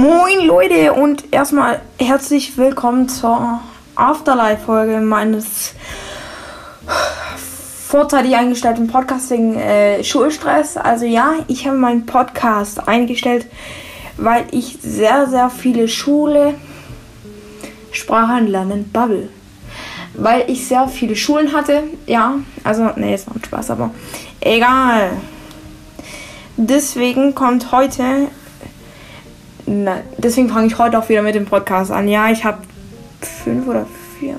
Moin Leute und erstmal herzlich willkommen zur Afterlife-Folge meines vorzeitig eingestellten Podcast wegen äh, Schulstress. Also ja, ich habe meinen Podcast eingestellt, weil ich sehr, sehr viele Schule Sprachen lernen Bubble. Weil ich sehr viele Schulen hatte. Ja, also, nee, ist noch Spaß, aber egal. Deswegen kommt heute na, deswegen fange ich heute auch wieder mit dem Podcast an. Ja, ich habe fünf oder vier.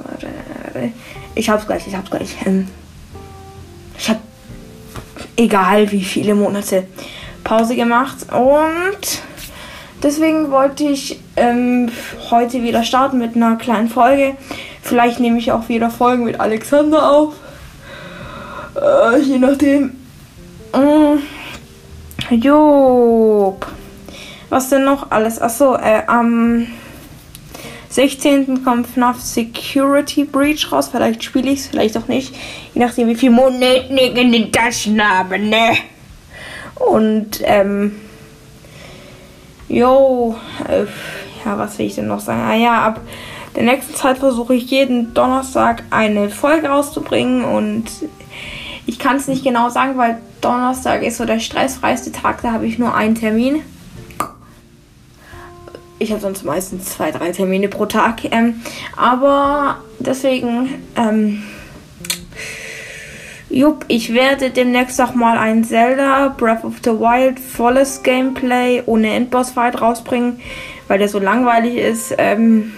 Ich hab's gleich, ich hab's gleich. Ähm, ich habe egal wie viele Monate Pause gemacht und deswegen wollte ich ähm, heute wieder starten mit einer kleinen Folge. Vielleicht nehme ich auch wieder Folgen mit Alexander auf. Äh, je nachdem. Äh, Job. Was denn noch alles? Achso, äh, am 16. kommt FNAF Security Breach raus. Vielleicht spiele ich es, vielleicht auch nicht. Je nachdem, wie viel Moneten ich in den Taschen habe, ne? Und, ähm, jo, äh, ja, was will ich denn noch sagen? Ah ja, ab der nächsten Zeit versuche ich jeden Donnerstag eine Folge rauszubringen und ich kann es nicht genau sagen, weil Donnerstag ist so der stressfreiste Tag, da habe ich nur einen Termin. Ich habe sonst meistens zwei, drei Termine pro Tag. Ähm, aber deswegen, ähm, jupp, ich werde demnächst auch mal ein Zelda Breath of the Wild volles Gameplay ohne Endboss-Fight rausbringen, weil der so langweilig ist. Ähm,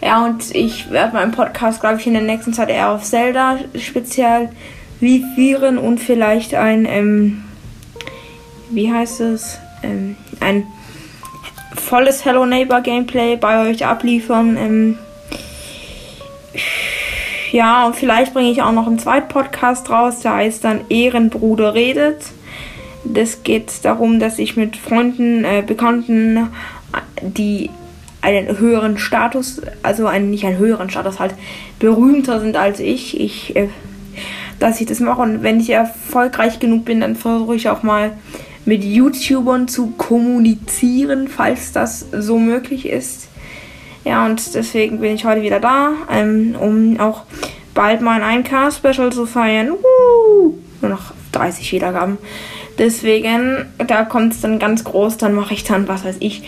ja, und ich werde meinen Podcast, glaube ich, in der nächsten Zeit eher auf Zelda speziell vivieren und vielleicht ein, ähm, wie heißt es, ähm, ein volles Hello Neighbor Gameplay bei euch abliefern. Ähm, ja, und vielleicht bringe ich auch noch einen zweiten Podcast raus, der heißt dann Ehrenbruder redet. Das geht darum, dass ich mit Freunden, äh, Bekannten, die einen höheren Status, also einen, nicht einen höheren Status, halt berühmter sind als ich, ich, äh, dass ich das mache. Und wenn ich erfolgreich genug bin, dann versuche ich auch mal mit YouTubern zu kommunizieren, falls das so möglich ist. Ja, und deswegen bin ich heute wieder da, ähm, um auch bald mal ein 1K-Special zu feiern. Uh, nur noch 30 Wiedergaben. Deswegen, da kommt es dann ganz groß, dann mache ich dann, was weiß ich,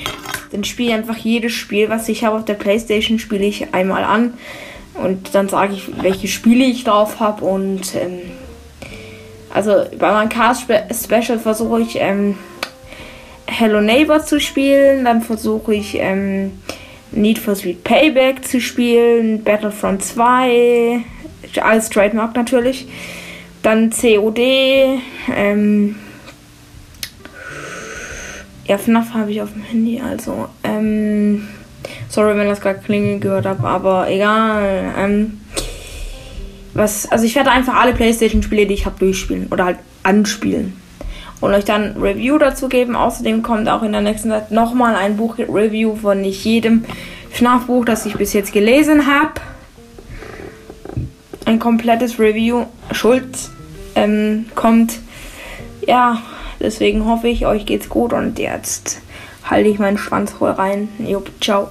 dann spiele ich einfach jedes Spiel, was ich habe auf der Playstation, spiele ich einmal an. Und dann sage ich, welche Spiele ich drauf habe und ähm, also bei meinem Cast Special versuche ich ähm, Hello Neighbor zu spielen, dann versuche ich ähm, Need for Speed Payback zu spielen, Battlefront 2, alles Trademark natürlich, dann COD, ähm, ja, FNAF habe ich auf dem Handy, also, ähm, sorry, wenn das gerade klingeln gehört habe, aber egal, ähm, was, also ich werde einfach alle Playstation-Spiele, die ich habe, durchspielen oder halt anspielen. Und euch dann Review dazu geben. Außerdem kommt auch in der nächsten Zeit nochmal ein Buch-Review von nicht jedem FNAF-Buch, das ich bis jetzt gelesen habe. Ein komplettes Review. Schuld ähm, kommt. Ja, deswegen hoffe ich, euch geht's gut und jetzt halte ich meinen Schwanz voll rein. Jupp, ciao.